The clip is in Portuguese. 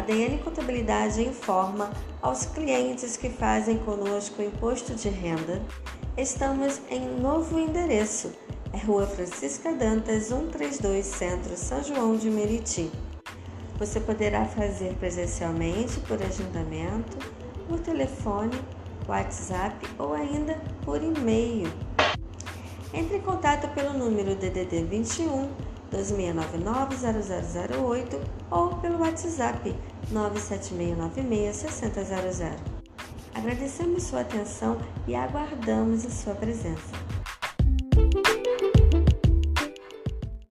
DN Contabilidade informa aos clientes que fazem conosco o imposto de renda. Estamos em novo endereço, é Rua Francisca Dantas, 132, Centro São João de Meriti. Você poderá fazer presencialmente por agendamento, por telefone, WhatsApp ou ainda por e-mail. Entre em contato pelo número DDD 21 2699 0008 ou pelo WhatsApp 97696 6000. Agradecemos sua atenção e aguardamos a sua presença.